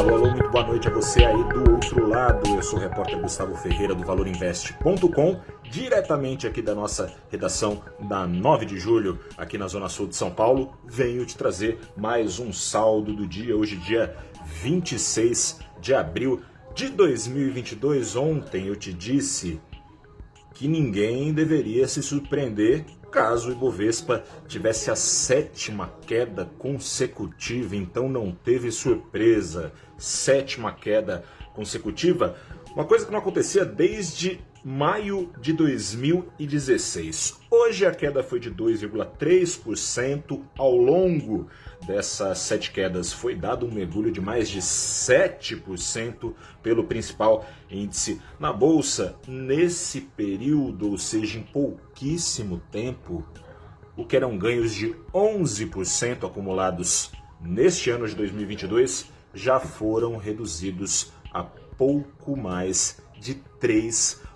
Alô, alô, muito boa noite a você aí do outro lado. Eu sou o repórter Gustavo Ferreira do ValorInvest.com, diretamente aqui da nossa redação da 9 de julho, aqui na Zona Sul de São Paulo. Venho te trazer mais um saldo do dia, hoje, dia 26 de abril de 2022. Ontem eu te disse que ninguém deveria se surpreender caso o Ibovespa tivesse a sétima queda consecutiva, então não teve surpresa. Sétima queda consecutiva, uma coisa que não acontecia desde maio de 2016. Hoje a queda foi de 2,3% ao longo dessas sete quedas. Foi dado um mergulho de mais de 7% pelo principal índice na bolsa nesse período, ou seja, em pouquíssimo tempo, o que eram ganhos de 11% acumulados neste ano de 2022 já foram reduzidos a pouco mais de 3%.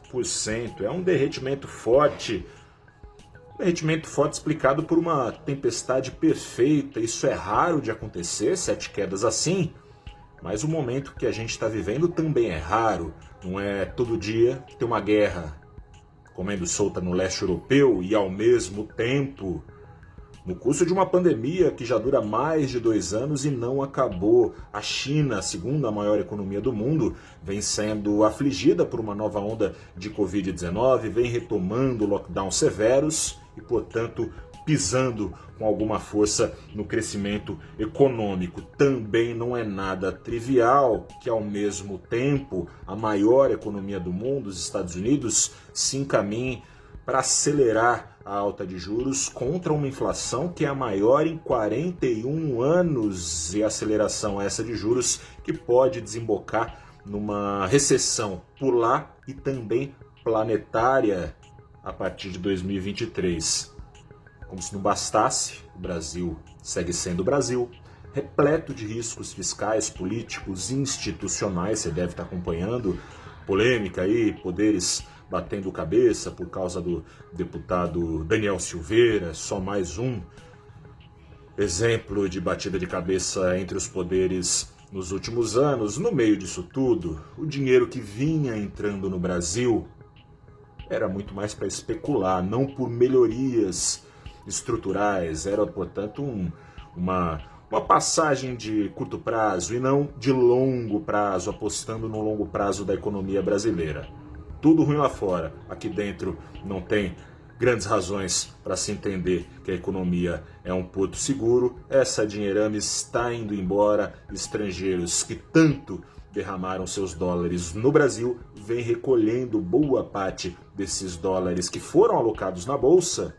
É um derretimento forte. Derretimento forte explicado por uma tempestade perfeita. Isso é raro de acontecer, sete quedas assim. Mas o momento que a gente está vivendo também é raro. Não é todo dia que tem uma guerra comendo solta no leste europeu e ao mesmo tempo no curso de uma pandemia que já dura mais de dois anos e não acabou, a China, a segunda maior economia do mundo, vem sendo afligida por uma nova onda de Covid-19, vem retomando lockdowns severos e, portanto, pisando com alguma força no crescimento econômico. Também não é nada trivial que, ao mesmo tempo, a maior economia do mundo, os Estados Unidos, se encaminhe para acelerar a alta de juros contra uma inflação que é a maior em 41 anos e aceleração essa de juros que pode desembocar numa recessão por lá e também planetária a partir de 2023. Como se não bastasse, o Brasil segue sendo o Brasil, repleto de riscos fiscais, políticos, institucionais, você deve estar acompanhando polêmica aí, poderes batendo cabeça por causa do deputado Daniel Silveira, só mais um exemplo de batida de cabeça entre os poderes nos últimos anos. No meio disso tudo, o dinheiro que vinha entrando no Brasil era muito mais para especular, não por melhorias estruturais, era, portanto, um, uma, uma passagem de curto prazo e não de longo prazo, apostando no longo prazo da economia brasileira tudo ruim lá fora. Aqui dentro não tem grandes razões para se entender que a economia é um porto seguro. Essa dinheirama está indo embora. Estrangeiros que tanto derramaram seus dólares no Brasil vêm recolhendo boa parte desses dólares que foram alocados na bolsa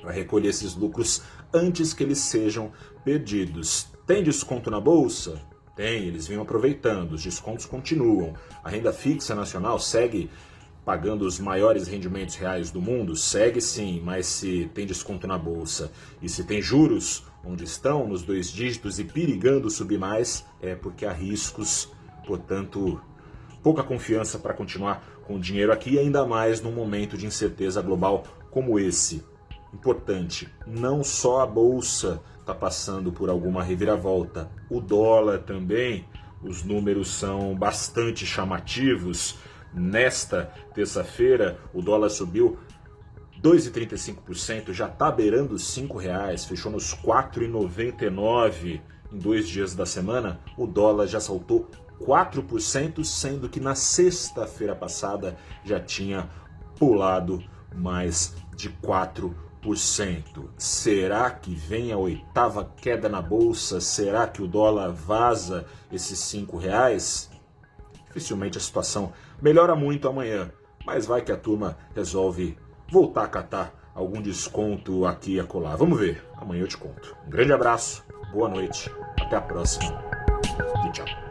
para recolher esses lucros antes que eles sejam perdidos. Tem desconto na bolsa? Tem, eles vêm aproveitando, os descontos continuam. A renda fixa nacional segue pagando os maiores rendimentos reais do mundo? Segue sim, mas se tem desconto na bolsa e se tem juros onde estão, nos dois dígitos e perigando subir mais, é porque há riscos, portanto, pouca confiança para continuar com o dinheiro aqui, ainda mais num momento de incerteza global como esse. Importante, não só a bolsa está passando por alguma reviravolta. O dólar também, os números são bastante chamativos. Nesta terça-feira, o dólar subiu 2,35%, já está beirando R$ reais, fechou nos R$ 4,99 em dois dias da semana. O dólar já saltou 4%, sendo que na sexta-feira passada já tinha pulado mais de 4%. Será que vem a oitava queda na bolsa? Será que o dólar vaza esses cinco reais? Dificilmente a situação melhora muito amanhã, mas vai que a turma resolve voltar a catar algum desconto aqui e acolá. Vamos ver, amanhã eu te conto. Um grande abraço, boa noite, até a próxima e tchau.